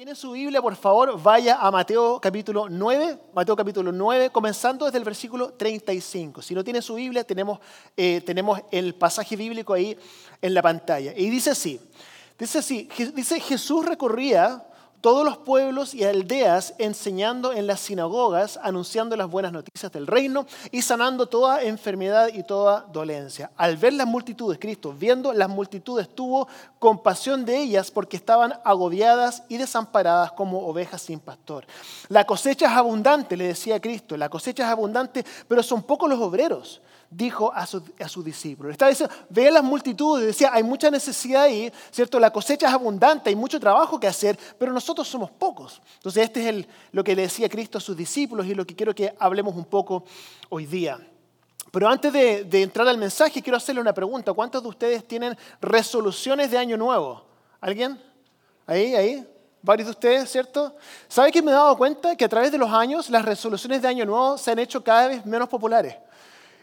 tiene su Biblia, por favor, vaya a Mateo capítulo 9, Mateo capítulo 9, comenzando desde el versículo 35. Si no tiene su Biblia, tenemos, eh, tenemos el pasaje bíblico ahí en la pantalla. Y dice así, dice así, dice Jesús recorría todos los pueblos y aldeas enseñando en las sinagogas, anunciando las buenas noticias del reino y sanando toda enfermedad y toda dolencia. Al ver las multitudes, Cristo, viendo las multitudes, tuvo compasión de ellas porque estaban agobiadas y desamparadas como ovejas sin pastor. La cosecha es abundante, le decía Cristo, la cosecha es abundante, pero son pocos los obreros dijo a sus a su discípulos. Estaba diciendo, veía las multitudes, decía, hay mucha necesidad ahí, ¿cierto? La cosecha es abundante, hay mucho trabajo que hacer, pero nosotros somos pocos. Entonces, este es el, lo que le decía Cristo a sus discípulos y lo que quiero que hablemos un poco hoy día. Pero antes de, de entrar al mensaje, quiero hacerle una pregunta. ¿Cuántos de ustedes tienen resoluciones de año nuevo? ¿Alguien? Ahí, ahí. Varios de ustedes, ¿cierto? ¿Sabe que me he dado cuenta que a través de los años las resoluciones de año nuevo se han hecho cada vez menos populares?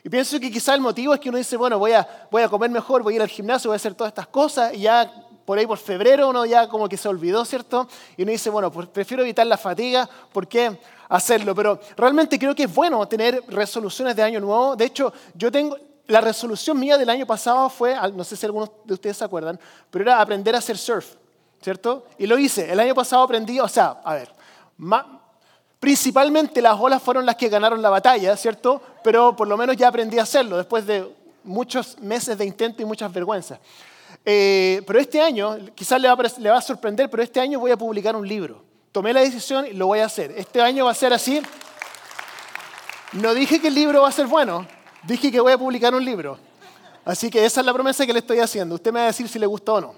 Y pienso que quizá el motivo es que uno dice, bueno, voy a, voy a comer mejor, voy a ir al gimnasio, voy a hacer todas estas cosas, y ya por ahí por febrero uno ya como que se olvidó, ¿cierto? Y uno dice, bueno, pues prefiero evitar la fatiga, ¿por qué hacerlo? Pero realmente creo que es bueno tener resoluciones de año nuevo. De hecho, yo tengo, la resolución mía del año pasado fue, no sé si algunos de ustedes se acuerdan, pero era aprender a hacer surf, ¿cierto? Y lo hice. El año pasado aprendí, o sea, a ver, Principalmente las olas fueron las que ganaron la batalla, ¿cierto? Pero por lo menos ya aprendí a hacerlo después de muchos meses de intento y muchas vergüenzas. Eh, pero este año, quizás le va, a, sorprender, pero este año voy a publicar un libro. Tomé la decisión y lo voy a hacer. Este año va a ser así. No dije que el libro va a ser bueno, dije que voy a publicar un libro. Así que esa es la promesa que le estoy haciendo. Usted me va a decir si le gustó o no.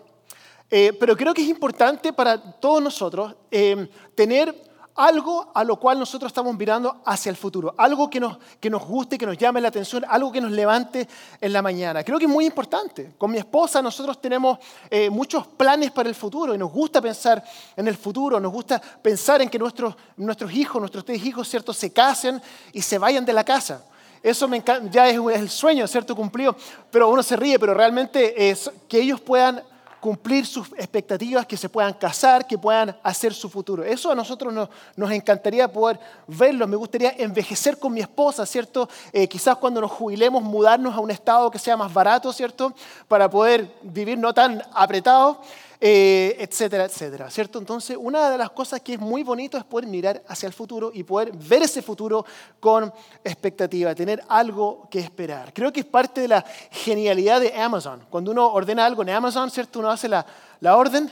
Eh, pero creo que es importante para todos nosotros eh, tener algo a lo cual nosotros estamos mirando hacia el futuro, algo que nos, que nos guste, que nos llame la atención, algo que nos levante en la mañana. Creo que es muy importante. Con mi esposa nosotros tenemos eh, muchos planes para el futuro y nos gusta pensar en el futuro, nos gusta pensar en que nuestros, nuestros hijos, nuestros tres hijos, ¿cierto?, se casen y se vayan de la casa. Eso me ya es el sueño, ¿cierto?, cumplido. Pero uno se ríe, pero realmente es que ellos puedan cumplir sus expectativas, que se puedan casar, que puedan hacer su futuro. Eso a nosotros nos, encantaría poder verlo. Me gustaría envejecer con mi esposa, ¿cierto? Eh, quizás cuando nos jubilemos mudarnos a un estado que sea más barato, ¿cierto? Para poder vivir no tan apretado. Eh, etcétera, etcétera, ¿cierto? Entonces, una de las cosas que es muy bonito es poder mirar hacia el futuro y poder ver ese futuro con expectativa, tener algo que esperar. Creo que es parte de la genialidad de Amazon. Cuando uno ordena algo en Amazon, ¿cierto? Uno hace la, la orden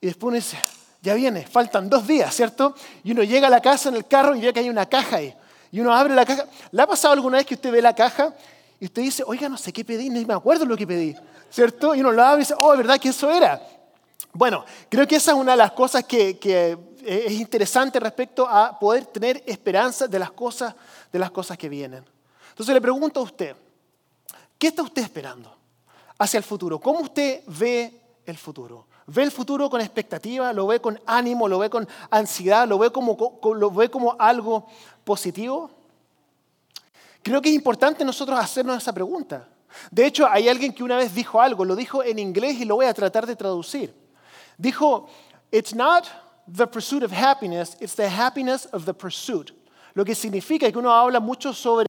y después uno dice, ya viene, faltan dos días, ¿cierto? Y uno llega a la casa en el carro y ve que hay una caja ahí. Y uno abre la caja. ¿Le ha pasado alguna vez que usted ve la caja y usted dice, oiga, no sé qué pedí, ni me acuerdo lo que pedí, ¿cierto? Y uno lo abre y dice, oh, ¿verdad que eso era? Bueno, creo que esa es una de las cosas que, es interesante respecto a poder tener esperanza de las cosas, de las cosas que vienen. Entonces le pregunto a usted, ¿qué está usted esperando hacia el futuro? ¿Cómo usted ve el futuro? ¿Ve el futuro con expectativa? ¿Lo ve con ánimo? ¿Lo ve con ansiedad? ¿Lo ve como, lo ve como algo positivo? Creo que es importante nosotros hacernos esa pregunta. De hecho, hay alguien que una vez dijo algo, lo dijo en inglés y lo voy a tratar de traducir. Dijo, it's not the pursuit of happiness, it's the happiness of the pursuit. Lo que significa que uno habla mucho sobre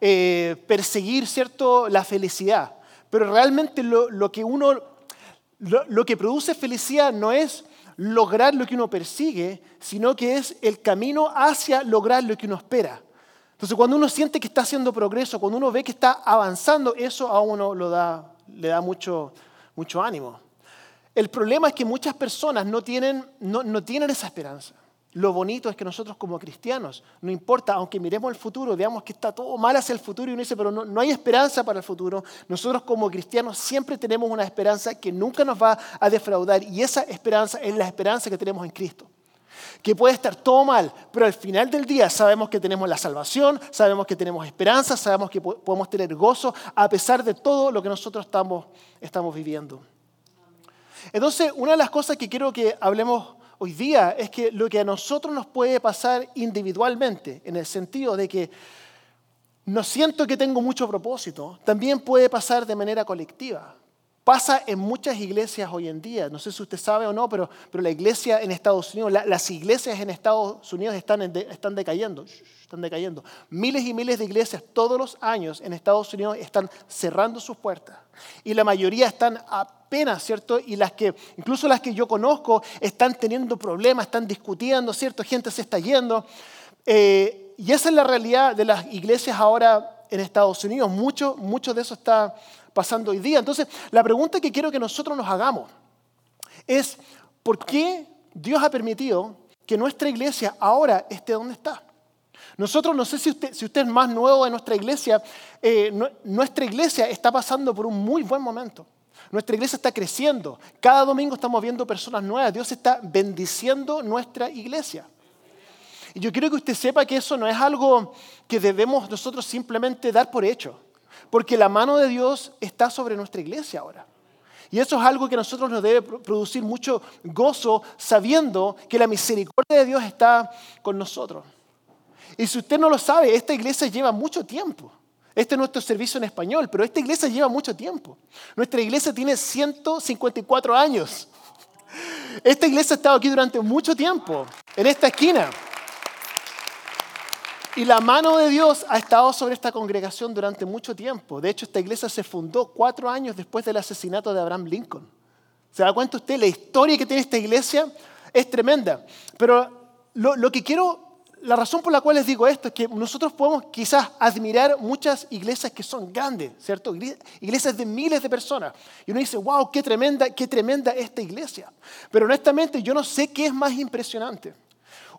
eh, perseguir, ¿cierto?, la felicidad. Pero realmente lo, que uno, lo, que produce felicidad no es lograr lo que uno persigue, sino que es el camino hacia lograr lo que uno espera. Entonces, cuando uno siente que está haciendo progreso, cuando uno ve que está avanzando, eso a uno le da mucho ánimo. El problema es que muchas personas no tienen, no, tienen esa esperanza. Lo bonito es que nosotros como cristianos, no importa, aunque miremos el futuro, veamos que está todo mal hacia el futuro y uno dice, pero no, no, hay esperanza para el futuro, nosotros como cristianos siempre tenemos una esperanza que nunca nos va a defraudar y esa esperanza es la esperanza que tenemos en Cristo. Que puede estar todo mal, pero al final del día sabemos que tenemos la salvación, sabemos que tenemos esperanza, sabemos que podemos tener gozo a pesar de todo lo que nosotros estamos, estamos viviendo. Entonces, una de las cosas que quiero que hablemos hoy día es que lo que a nosotros nos puede pasar individualmente, en el sentido de que no siento que tengo mucho propósito, también puede pasar de manera colectiva. Pasa en muchas iglesias hoy en día. No sé si usted sabe o no, pero, pero la iglesia en Estados Unidos, las iglesias en Estados Unidos están, están decayendo. Están decayendo. Miles y miles de iglesias todos los años en Estados Unidos están cerrando sus puertas. Y la mayoría están apenas, ¿cierto? Y las que, incluso las que yo conozco, están teniendo problemas, están discutiendo, ¿cierto? Gente se está yendo. Eh, y esa es la realidad de las iglesias ahora en Estados Unidos. Mucho, mucho de eso está pasando hoy día. Entonces, la pregunta que quiero que nosotros nos hagamos es, ¿por qué Dios ha permitido que nuestra iglesia ahora esté donde está? Nosotros, no sé si usted, si usted es más nuevo de nuestra iglesia, eh, nuestra iglesia está pasando por un muy buen momento. Nuestra iglesia está creciendo. Cada domingo estamos viendo personas nuevas. Dios está bendiciendo nuestra iglesia. Y yo quiero que usted sepa que eso no es algo que debemos nosotros simplemente dar por hecho. Porque la mano de Dios está sobre nuestra iglesia ahora. Y eso es algo que a nosotros nos debe producir mucho gozo sabiendo que la misericordia de Dios está con nosotros. Y si usted no lo sabe, esta iglesia lleva mucho tiempo. Este es nuestro servicio en español, pero esta iglesia lleva mucho tiempo. Nuestra iglesia tiene 154 años. Esta iglesia ha estado aquí durante mucho tiempo, en esta esquina. Y la mano de Dios ha estado sobre esta congregación durante mucho tiempo. De hecho, esta iglesia se fundó cuatro años después del asesinato de Abraham Lincoln. ¿Se da cuenta usted? La historia que tiene esta iglesia es tremenda. Pero lo, que quiero, la razón por la cual les digo esto es que nosotros podemos quizás admirar muchas iglesias que son grandes, ¿cierto? Iglesias de miles de personas. Y uno dice, wow, qué tremenda, qué tremenda esta iglesia. Pero honestamente yo no sé qué es más impresionante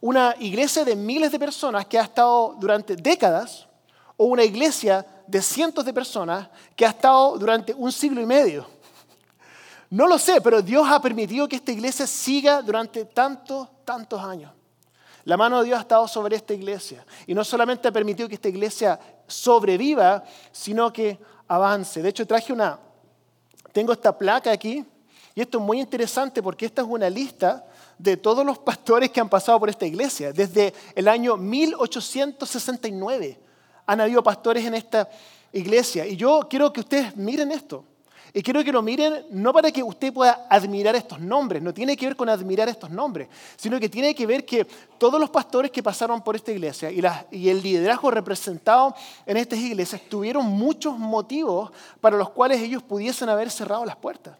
una iglesia de miles de personas que ha estado durante décadas o una iglesia de cientos de personas que ha estado durante un siglo y medio. No lo sé, pero Dios ha permitido que esta iglesia siga durante tantos, tantos años. La mano de Dios ha estado sobre esta iglesia. Y no solamente ha permitido que esta iglesia sobreviva, sino que avance. De hecho, traje una, tengo esta placa aquí, y esto es muy interesante porque esta es una lista de todos los pastores que han pasado por esta iglesia. Desde el año 1869 han habido pastores en esta iglesia. Y yo quiero que ustedes miren esto. Y quiero que lo miren no para que usted pueda admirar estos nombres, no tiene que ver con admirar estos nombres, sino que tiene que ver que todos los pastores que pasaron por esta iglesia y, y el liderazgo representado en estas iglesias tuvieron muchos motivos para los cuales ellos pudiesen haber cerrado las puertas.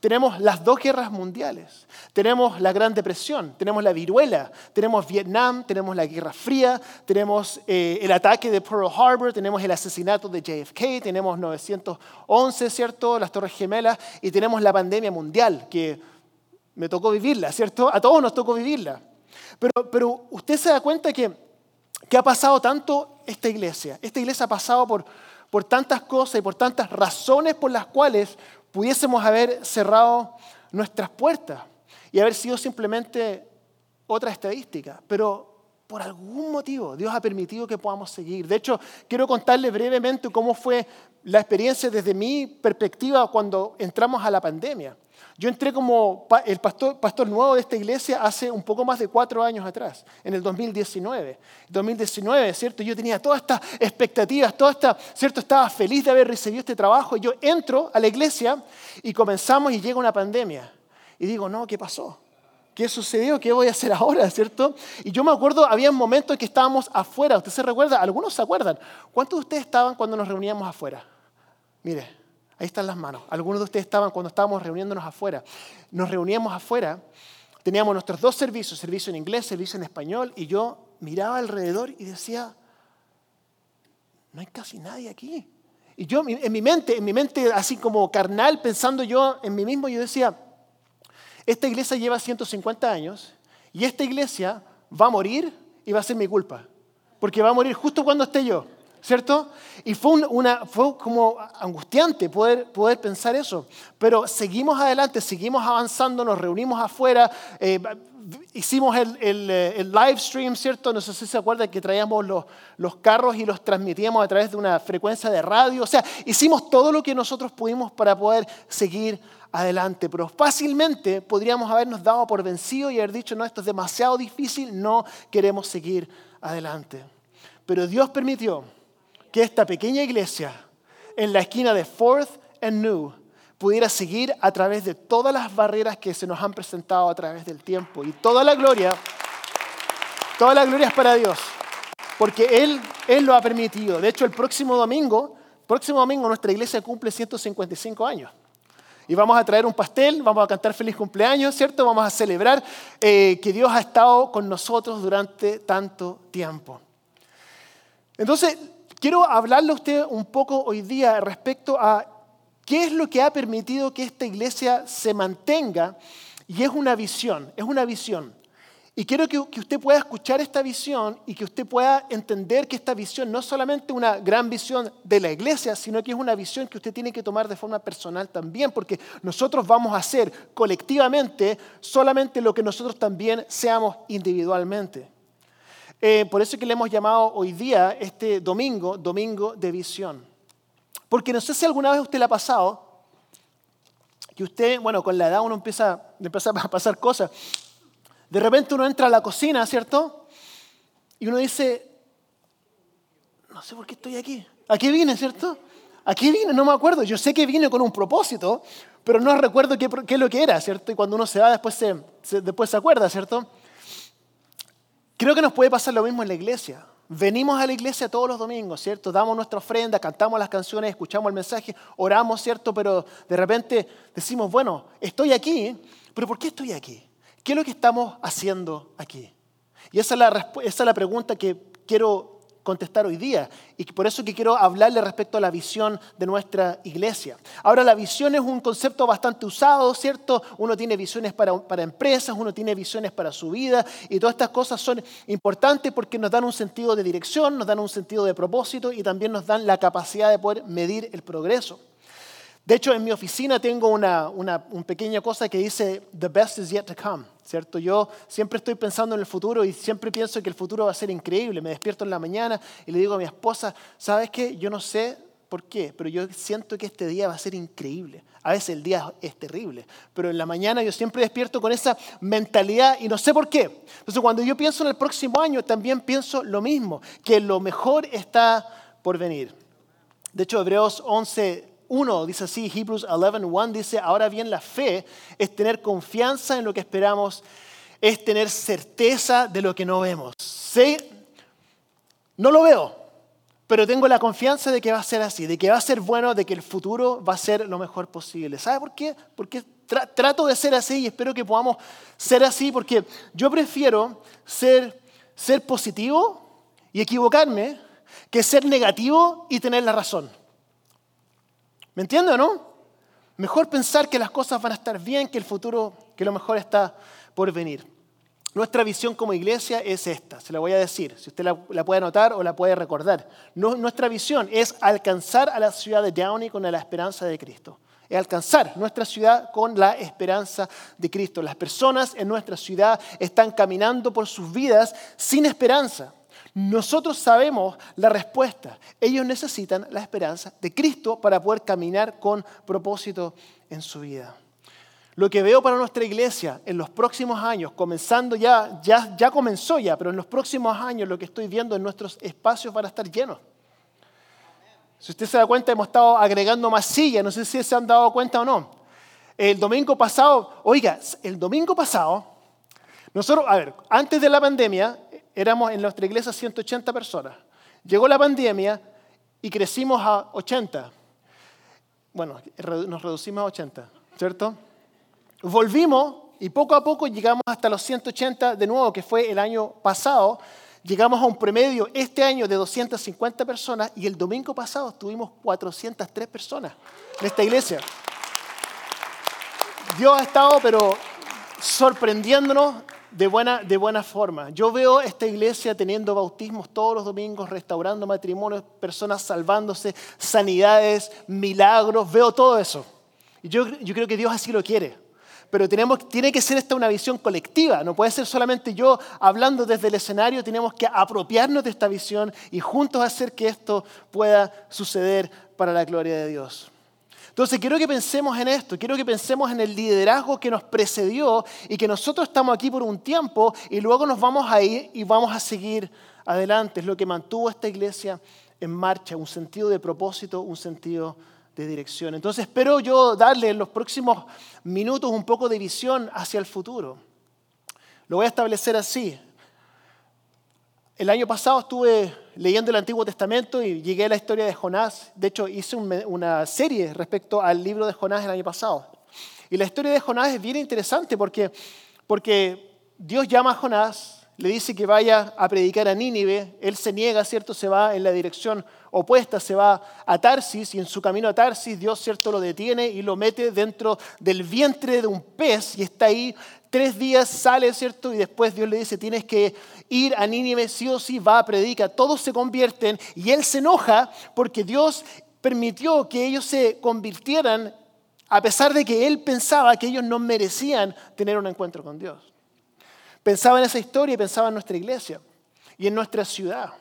Tenemos las dos guerras mundiales, tenemos la Gran Depresión, tenemos la viruela, tenemos Vietnam, tenemos la Guerra Fría, tenemos eh, el ataque de Pearl Harbor, tenemos el asesinato de JFK, tenemos 911, ¿cierto? Las Torres Gemelas y tenemos la pandemia mundial, que me tocó vivirla, ¿cierto? A todos nos tocó vivirla. Pero, pero usted se da cuenta que, que ha pasado tanto esta iglesia. Esta iglesia ha pasado por, por tantas cosas y por tantas razones por las cuales pudiésemos haber cerrado nuestras puertas y haber sido simplemente otra estadística, pero por algún motivo Dios ha permitido que podamos seguir. De hecho, quiero contarles brevemente cómo fue la experiencia desde mi perspectiva cuando entramos a la pandemia. Yo entré como el pastor, nuevo de esta iglesia hace un poco más de cuatro años atrás, en el 2019. 2019, ¿cierto? Yo tenía todas estas expectativas, toda esta, ¿cierto? Estaba feliz de haber recibido este trabajo. Yo entro a la iglesia y comenzamos y llega una pandemia. Y digo, no, ¿qué pasó? ¿Qué sucedió? ¿Qué voy a hacer ahora? ¿Cierto? Y yo me acuerdo, había momentos en que estábamos afuera. ¿Usted se recuerda? Algunos se acuerdan. ¿Cuántos de ustedes estaban cuando nos reuníamos afuera? Mire, Ahí están las manos. Algunos de ustedes estaban cuando estábamos reuniéndonos afuera. Nos reuníamos afuera, teníamos nuestros dos servicios, servicio en inglés, servicio en español, y yo miraba alrededor y decía, no hay casi nadie aquí. Y yo en mi mente, en mi mente así como carnal, pensando yo en mí mismo, yo decía, esta iglesia lleva 150 años y esta iglesia va a morir y va a ser mi culpa, porque va a morir justo cuando esté yo. ¿Cierto? Y fue, una, fue como angustiante poder, poder pensar eso. Pero seguimos adelante, seguimos avanzando, nos reunimos afuera, eh, hicimos el, el, live stream, ¿cierto? No sé si se acuerdan que traíamos los, los carros y los transmitíamos a través de una frecuencia de radio. O sea, hicimos todo lo que nosotros pudimos para poder seguir adelante. Pero fácilmente podríamos habernos dado por vencido y haber dicho, no, esto es demasiado difícil, no queremos seguir adelante. Pero Dios permitió que esta pequeña iglesia en la esquina de Fourth and New pudiera seguir a través de todas las barreras que se nos han presentado a través del tiempo. Y toda la gloria, toda la gloria es para Dios, porque Él, Él lo ha permitido. De hecho, el próximo domingo, próximo domingo nuestra iglesia cumple 155 años. Y vamos a traer un pastel, vamos a cantar feliz cumpleaños, ¿cierto? Vamos a celebrar eh, que Dios ha estado con nosotros durante tanto tiempo. Entonces, quiero hablarle a usted un poco hoy día respecto a qué es lo que ha permitido que esta iglesia se mantenga. Y es una visión, es una visión. Y quiero que, usted pueda escuchar esta visión y que usted pueda entender que esta visión no es solamente una gran visión de la iglesia, sino que es una visión que usted tiene que tomar de forma personal también, porque nosotros vamos a hacer colectivamente solamente lo que nosotros también seamos individualmente. Eh, por eso es que le hemos llamado hoy día, este domingo, domingo de visión. Porque no sé si alguna vez usted le ha pasado que usted, bueno, con la edad uno empieza, empieza a pasar cosas de repente uno entra a la cocina, ¿cierto? Y uno dice, no sé por qué estoy aquí. ¿A qué vine, cierto? ¿A qué vine? No me acuerdo. Yo sé que vine con un propósito, pero no recuerdo qué, es lo que era, ¿cierto? Y cuando uno se va, después se, después se acuerda, ¿cierto? Creo que nos puede pasar lo mismo en la iglesia. Venimos a la iglesia todos los domingos, ¿cierto? Damos nuestra ofrenda, cantamos las canciones, escuchamos el mensaje, oramos, ¿cierto? Pero de repente decimos, bueno, estoy aquí, pero ¿por qué estoy aquí? ¿Qué es lo que estamos haciendo aquí? Y esa es la, esa es la pregunta que quiero contestar hoy día y por eso que quiero hablarle respecto a la visión de nuestra iglesia. Ahora, la visión es un concepto bastante usado, ¿cierto? Uno tiene visiones para, para, empresas, uno tiene visiones para su vida y todas estas cosas son importantes porque nos dan un sentido de dirección, nos dan un sentido de propósito y también nos dan la capacidad de poder medir el progreso. De hecho, en mi oficina tengo una, una, pequeña cosa que dice, The best is yet to come, ¿cierto? Yo siempre estoy pensando en el futuro y siempre pienso que el futuro va a ser increíble. Me despierto en la mañana y le digo a mi esposa, ¿sabes qué? Yo no sé por qué, pero yo siento que este día va a ser increíble. A veces el día es terrible, pero en la mañana yo siempre despierto con esa mentalidad y no sé por qué. Entonces, cuando yo pienso en el próximo año, también pienso lo mismo, que lo mejor está por venir. De hecho, Hebreos 11, 1 dice así, Hebrews 11.1 dice, ahora bien la fe es tener confianza en lo que esperamos, es tener certeza de lo que no vemos. ¿Sí? No lo veo, pero tengo la confianza de que va a ser así, de que va a ser bueno, de que el futuro va a ser lo mejor posible. ¿Sabe por qué? Porque trato de ser así y espero que podamos ser así, porque yo prefiero ser, ser positivo y equivocarme que ser negativo y tener la razón. ¿Me entiende o no? Mejor pensar que las cosas van a estar bien, que el futuro, que lo mejor está por venir. Nuestra visión como iglesia es esta, se la voy a decir, si usted la, puede anotar o la puede recordar. nuestra visión es alcanzar a la ciudad de Downey con la esperanza de Cristo. Es alcanzar nuestra ciudad con la esperanza de Cristo. Las personas en nuestra ciudad están caminando por sus vidas sin esperanza. Nosotros sabemos la respuesta. Ellos necesitan la esperanza de Cristo para poder caminar con propósito en su vida. Lo que veo para nuestra iglesia en los próximos años, comenzando ya, ya, ya comenzó ya, pero en los próximos años lo que estoy viendo en nuestros espacios van a estar llenos. Si usted se da cuenta, hemos estado agregando más sillas, no sé si se han dado cuenta o no. El domingo pasado, oiga, el domingo pasado, nosotros, a ver, antes de la pandemia, éramos en nuestra iglesia 180 personas. Llegó la pandemia y crecimos a 80. Bueno, nos reducimos a 80, ¿cierto? Volvimos y poco a poco llegamos hasta los 180 de nuevo, que fue el año pasado. Llegamos a un promedio este año de 250 personas y el domingo pasado tuvimos 403 personas en esta iglesia. Dios ha estado, pero sorprendiéndonos de buena, de buena forma. Yo veo esta iglesia teniendo bautismos todos los domingos, restaurando matrimonios, personas salvándose, sanidades, milagros, veo todo eso. Yo, yo creo que Dios así lo quiere. Pero tenemos, tiene que ser esta una visión colectiva, no puede ser solamente yo hablando desde el escenario, tenemos que apropiarnos de esta visión y juntos hacer que esto pueda suceder para la gloria de Dios. Entonces quiero que pensemos en esto, quiero que pensemos en el liderazgo que nos precedió y que nosotros estamos aquí por un tiempo y luego nos vamos a ir y vamos a seguir adelante. Es lo que mantuvo esta iglesia en marcha, un sentido de propósito, un sentido de dirección. Entonces espero yo darle en los próximos minutos un poco de visión hacia el futuro. Lo voy a establecer así. El año pasado estuve leyendo el Antiguo Testamento y llegué a la historia de Jonás. De hecho, hice una serie respecto al libro de Jonás el año pasado. Y la historia de Jonás es bien interesante porque, porque Dios llama a Jonás, le dice que vaya a predicar a Nínive, él se niega, ¿cierto? Se va en la dirección opuesta, se va a Tarsis y en su camino a Tarsis Dios, ¿cierto? Lo detiene y lo mete dentro del vientre de un pez y está ahí tres días, sale, ¿cierto? Y después Dios le dice, tienes que ir a Nínive, sí o sí, va, predica, todos se convierten y él se enoja porque Dios permitió que ellos se convirtieran a pesar de que él pensaba que ellos no merecían tener un encuentro con Dios. Pensaba en esa historia y pensaba en nuestra iglesia y en nuestra ciudad.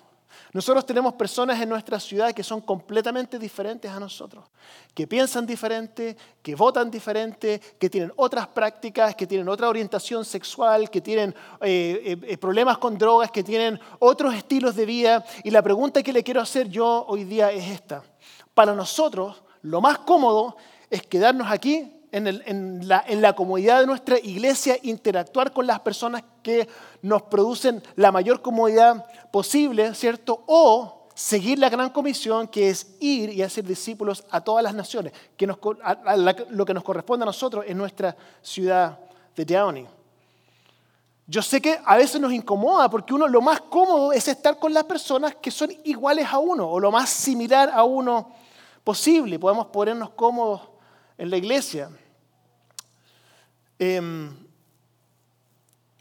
Nosotros tenemos personas en nuestra ciudad que son completamente diferentes a nosotros, que piensan diferente, que votan diferente, que tienen otras prácticas, que tienen otra orientación sexual, que tienen eh, eh, problemas con drogas, que tienen otros estilos de vida. Y la pregunta que le quiero hacer yo hoy día es esta. Para nosotros, lo más cómodo es quedarnos aquí en, la, comodidad de nuestra iglesia, interactuar con las personas que nos producen la mayor comodidad posible, ¿cierto? O seguir la gran comisión que es ir y hacer discípulos a todas las naciones, que lo que nos corresponde a nosotros en nuestra ciudad de Downey. Yo sé que a veces nos incomoda porque uno lo más cómodo es estar con las personas que son iguales a uno o lo más similar a uno posible. Podemos ponernos cómodos en la iglesia. Em,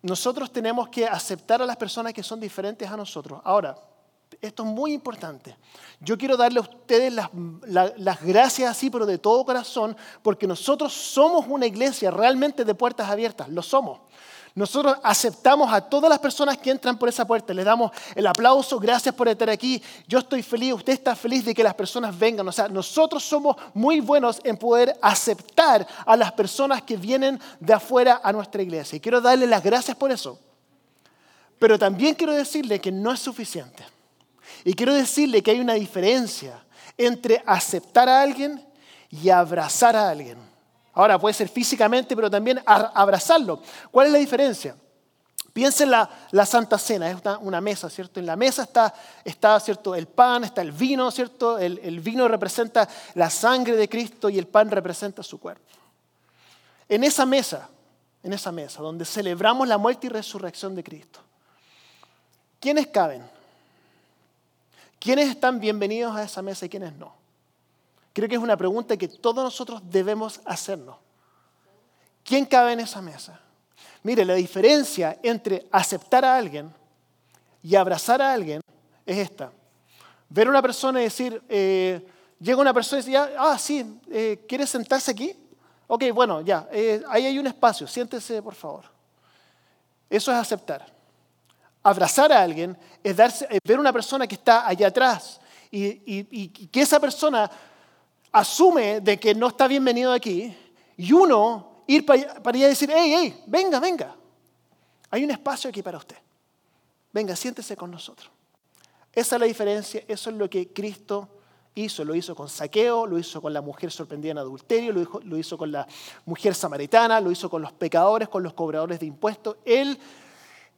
nosotros tenemos que aceptar a las personas que son diferentes a nosotros. Ahora, esto es muy importante. Yo quiero darle a ustedes las, gracias así, pero de todo corazón, porque nosotros somos una iglesia realmente de puertas abiertas, lo somos. Nosotros aceptamos a todas las personas que entran por esa puerta, les damos el aplauso, gracias por estar aquí, yo estoy feliz, usted está feliz de que las personas vengan. O sea, nosotros somos muy buenos en poder aceptar a las personas que vienen de afuera a nuestra iglesia. Y quiero darle las gracias por eso. Pero también quiero decirle que no es suficiente. Y quiero decirle que hay una diferencia entre aceptar a alguien y abrazar a alguien. Ahora puede ser físicamente, pero también abrazarlo. ¿Cuál es la diferencia? Piensa en la, Santa Cena, es una, mesa, ¿cierto? En la mesa está, está, ¿cierto? El pan, está el vino, ¿cierto? El, el vino representa la sangre de Cristo y el pan representa su cuerpo. En esa mesa, en esa mesa, donde celebramos la muerte y resurrección de Cristo, ¿quiénes caben? ¿Quiénes están bienvenidos a esa mesa y quiénes no? Creo que es una pregunta que todos nosotros debemos hacernos. ¿Quién cabe en esa mesa? Mire, la diferencia entre aceptar a alguien y abrazar a alguien es esta. Ver a una persona y decir, eh, llega una persona y dice, ah, sí, eh, ¿quieres sentarse aquí? Ok, bueno, ya, eh, ahí hay un espacio, siéntese por favor. Eso es aceptar. Abrazar a alguien es ver a una persona que está allá atrás y que esa persona asume de que no está bienvenido aquí y uno ir para allá y decir, hey, hey, venga, venga. Hay un espacio aquí para usted. Venga, siéntese con nosotros. Esa es la diferencia, eso es lo que Cristo hizo. Lo hizo con saqueo, lo hizo con la mujer sorprendida en adulterio, lo hizo, lo hizo con la mujer samaritana, lo hizo con los pecadores, con los cobradores de impuestos. Él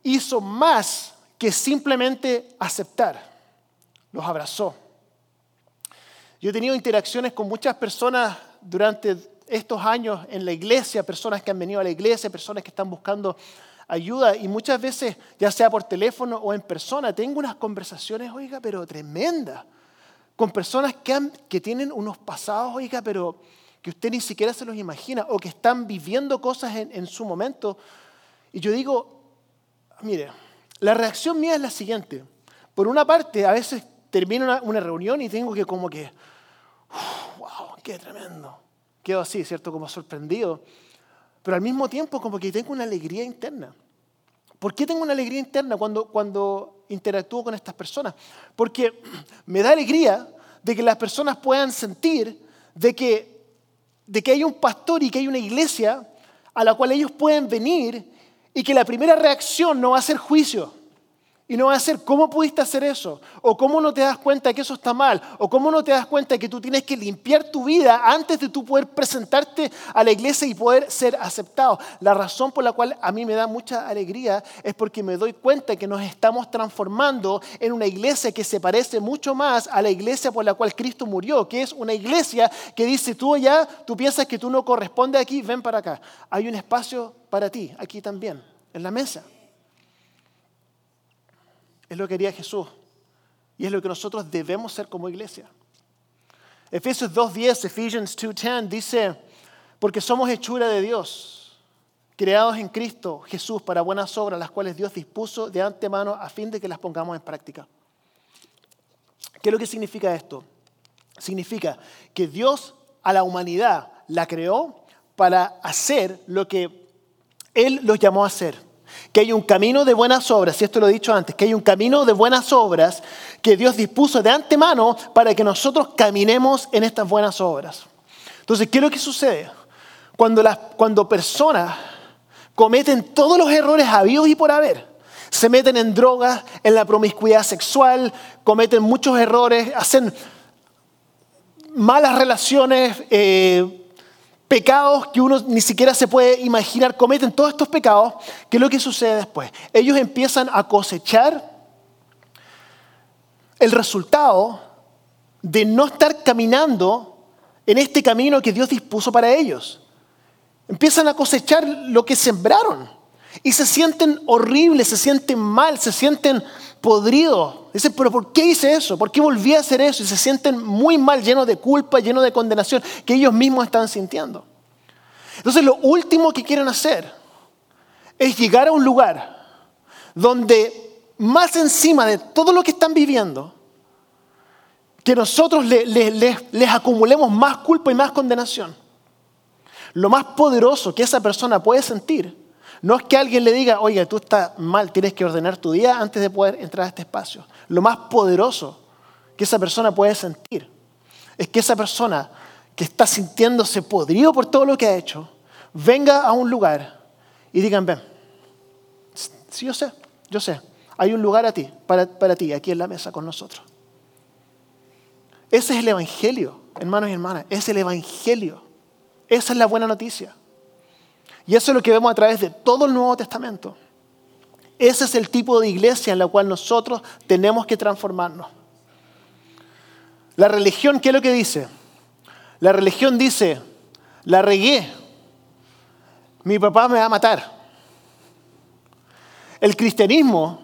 hizo más que simplemente aceptar. Los abrazó, yo he tenido interacciones con muchas personas durante estos años en la iglesia, personas que han venido a la iglesia, personas que están buscando ayuda y muchas veces, ya sea por teléfono o en persona, tengo unas conversaciones, oiga, pero tremendas, con personas que, tienen unos pasados, oiga, pero que usted ni siquiera se los imagina o que están viviendo cosas en, su momento. Y yo digo, mire, la reacción mía es la siguiente. Por una parte, a veces termino una, una reunión y tengo que como que ¡Wow! ¡Qué tremendo! Quedo así, ¿cierto? Como sorprendido. Pero al mismo tiempo como que tengo una alegría interna. ¿Por qué tengo una alegría interna cuando, cuando interactúo con estas personas? Porque me da alegría de que las personas puedan sentir de que, de que hay un pastor y que hay una iglesia a la cual ellos pueden venir y que la primera reacción no va a ser juicio. Y no va a ser, ¿cómo pudiste hacer eso? O ¿cómo no te das cuenta que eso está mal? O ¿cómo no te das cuenta que tú tienes que limpiar tu vida antes de tú poder presentarte a la iglesia y poder ser aceptado? La razón por la cual a mí me da mucha alegría es porque me doy cuenta que nos estamos transformando en una iglesia que se parece mucho más a la iglesia por la cual Cristo murió, que es una iglesia que dice, tú allá, tú piensas que tú no correspondes aquí, ven para acá. Hay un espacio para ti aquí también, en la mesa. Es lo que quería Jesús. Y es lo que nosotros debemos ser como iglesia. Efesios 2.10, Ephesians 2.10 dice, porque somos hechura de Dios, creados en Cristo Jesús para buenas obras, las cuales Dios dispuso de antemano a fin de que las pongamos en práctica. ¿Qué es lo que significa esto? Significa que Dios a la humanidad la creó para hacer lo que Él los llamó a hacer que hay un camino de buenas obras, y esto lo he dicho antes, que hay un camino de buenas obras que Dios dispuso de antemano para que nosotros caminemos en estas buenas obras. Entonces, ¿qué es lo que sucede? Cuando, las, cuando personas cometen todos los errores habidos y por haber, se meten en drogas, en la promiscuidad sexual, cometen muchos errores, hacen malas relaciones, eh, pecados que uno ni siquiera se puede imaginar, cometen todos estos pecados, ¿qué es lo que sucede después? Ellos empiezan a cosechar el resultado de no estar caminando en este camino que Dios dispuso para ellos. Empiezan a cosechar lo que sembraron y se sienten horribles, se sienten mal, se sienten podridos. Dicen, pero ¿por qué hice eso? ¿Por qué volví a hacer eso? Y se sienten muy mal, llenos de culpa, llenos de condenación que ellos mismos están sintiendo. Entonces lo último que quieren hacer es llegar a un lugar donde más encima de todo lo que están viviendo, que nosotros les acumulemos más culpa y más condenación. Lo más poderoso que esa persona puede sentir no es que alguien le diga, oiga, tú estás mal, tienes que ordenar tu día antes de poder entrar a este espacio. Lo más poderoso que esa persona puede sentir es que esa persona que está sintiéndose podrido por todo lo que ha hecho, venga a un lugar y digan, ven, sí, yo sé, yo sé, hay un lugar a ti, para, para ti, aquí en la mesa con nosotros. Ese es el Evangelio, hermanos y hermanas, es el Evangelio. Esa es la buena noticia. Y eso es lo que vemos a través de todo el Nuevo Testamento. Ese es el tipo de iglesia en la cual nosotros tenemos que transformarnos. La religión, ¿qué es lo que dice? La religión dice, la regué, mi papá me va a matar. El cristianismo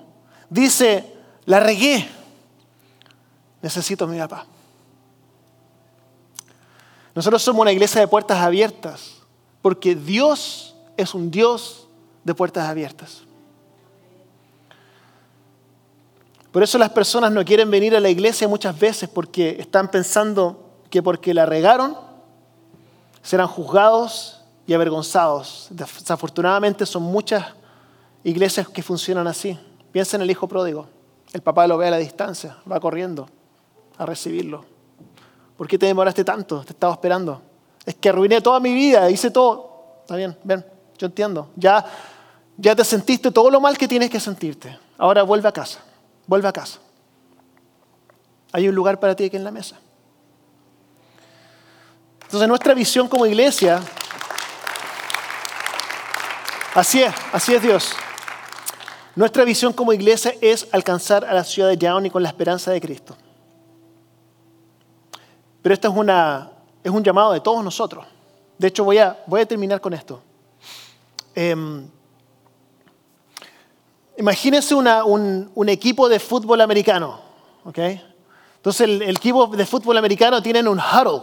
dice, la regué, necesito a mi papá. Nosotros somos una iglesia de puertas abiertas porque Dios es un Dios de puertas abiertas. Por eso las personas no quieren venir a la iglesia muchas veces porque están pensando que porque la regaron serán juzgados y avergonzados. Desafortunadamente son muchas iglesias que funcionan así. Piensa en el hijo pródigo. El papá lo ve a la distancia, va corriendo a recibirlo. ¿Por qué te demoraste tanto? Te estaba esperando. Es que arruiné toda mi vida, hice todo. Está bien, ven, yo entiendo. Ya, ya te sentiste todo lo mal que tienes que sentirte. Ahora vuelve a casa. Vuelve a casa. Hay un lugar para ti aquí en la mesa. Entonces nuestra visión como iglesia, así es, así es Dios. Nuestra visión como iglesia es alcanzar a la ciudad de Yaoni con la esperanza de Cristo. Pero esto es, una, es un llamado de todos nosotros. De hecho, voy a, terminar con esto. Em, imagínense un, equipo de fútbol americano. Entonces el, equipo de fútbol americano tienen un huddle,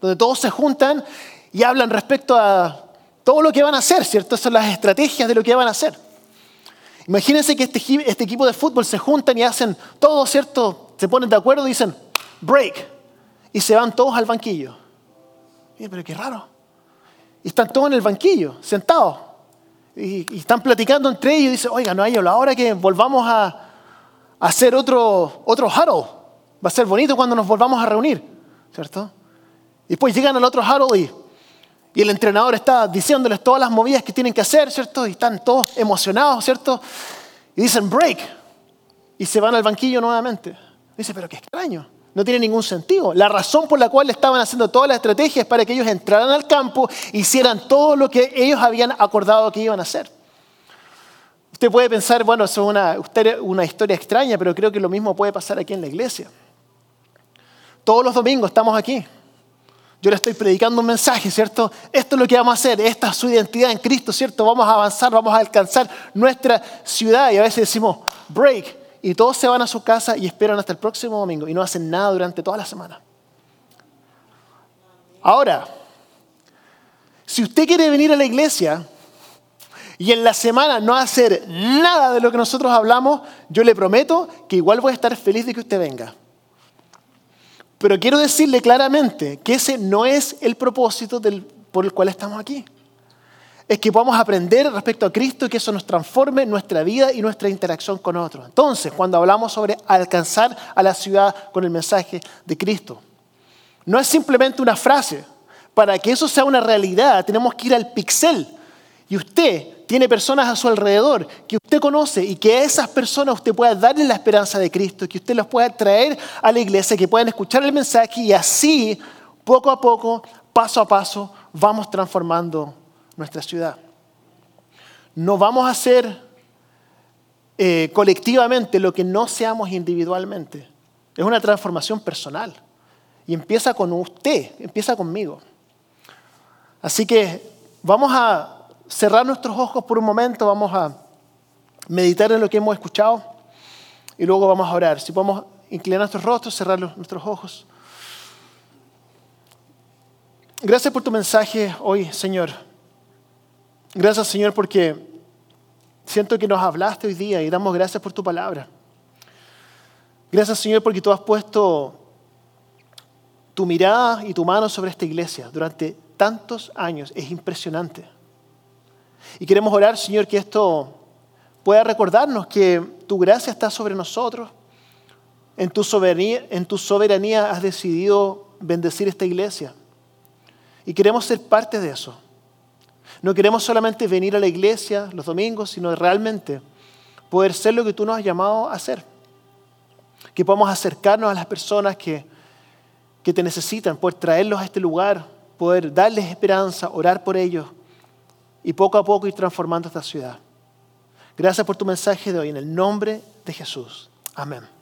donde todos se juntan y hablan respecto a todo lo que van a hacer, ¿cierto? Son las estrategias de lo que van a hacer. Imagínense que este, este equipo de fútbol se juntan y hacen todo, ¿cierto? Se ponen de acuerdo y dicen, break. Y se van todos al banquillo. Pero qué raro. Y están todos en el banquillo, sentados y, están platicando entre ellos y dicen, oiga, no hay la hora que volvamos a, hacer otro, otro huddle. Va a ser bonito cuando nos volvamos a reunir, ¿cierto? Y después llegan al otro huddle y, y el entrenador está diciéndoles todas las movidas que tienen que hacer, ¿cierto? Y están todos emocionados, ¿cierto? Y dicen break. y se van al banquillo nuevamente. Dice, pero qué extraño. No tiene ningún sentido. La razón por la cual estaban haciendo todas las estrategias es para que ellos entraran al campo, hicieran todo lo que ellos habían acordado que iban a hacer. Usted puede pensar, bueno, eso es una, una historia extraña, pero creo que lo mismo puede pasar aquí en la iglesia. Todos los domingos estamos aquí. Yo le estoy predicando un mensaje, ¿cierto? Esto es lo que vamos a hacer, esta es su identidad en Cristo, ¿cierto? Vamos a avanzar, vamos a alcanzar nuestra ciudad y a veces decimos, break, y todos se van a su casa y esperan hasta el próximo domingo y no hacen nada durante toda la semana. Ahora, si usted quiere venir a la iglesia y en la semana no hacer nada de lo que nosotros hablamos, yo le prometo que igual voy a estar feliz de que usted venga. Pero quiero decirle claramente que ese no es el propósito por el cual estamos aquí. Es que podamos aprender respecto a Cristo y que eso nos transforme nuestra vida y nuestra interacción con otros. Entonces, cuando hablamos sobre alcanzar a la ciudad con el mensaje de Cristo, no es simplemente una frase. Para que eso sea una realidad, tenemos que ir al pixel. Y usted tiene personas a su alrededor que usted conoce y que a esas personas usted pueda darle la esperanza de Cristo, que usted los pueda traer a la iglesia, que puedan escuchar el mensaje y así, poco a poco, paso a paso, vamos transformando nuestra ciudad. No vamos a hacer eh, colectivamente lo que no seamos individualmente. Es una transformación personal. Y empieza con usted, empieza conmigo. Así que vamos a cerrar nuestros ojos por un momento, vamos a meditar en lo que hemos escuchado y luego vamos a orar. Si podemos inclinar nuestros rostros, cerrar nuestros ojos. Gracias por tu mensaje hoy, Señor. Gracias, Señor, porque siento que nos hablaste hoy día y damos gracias por tu palabra. Gracias, Señor, porque tú has puesto tu mirada y tu mano sobre esta iglesia durante tantos años. Es impresionante. Y queremos orar, Señor, que esto pueda recordarnos que tu gracia está sobre nosotros. En tu, soberanía, en tu soberanía has decidido bendecir esta iglesia. Y queremos ser parte de eso. No queremos solamente venir a la iglesia los domingos, sino realmente poder ser lo que tú nos has llamado a hacer. Que podamos acercarnos a las personas que, que te necesitan, poder traerlos a este lugar, poder darles esperanza, orar por ellos y poco a poco ir transformando esta ciudad. Gracias por tu mensaje de hoy en el nombre de Jesús. Amén.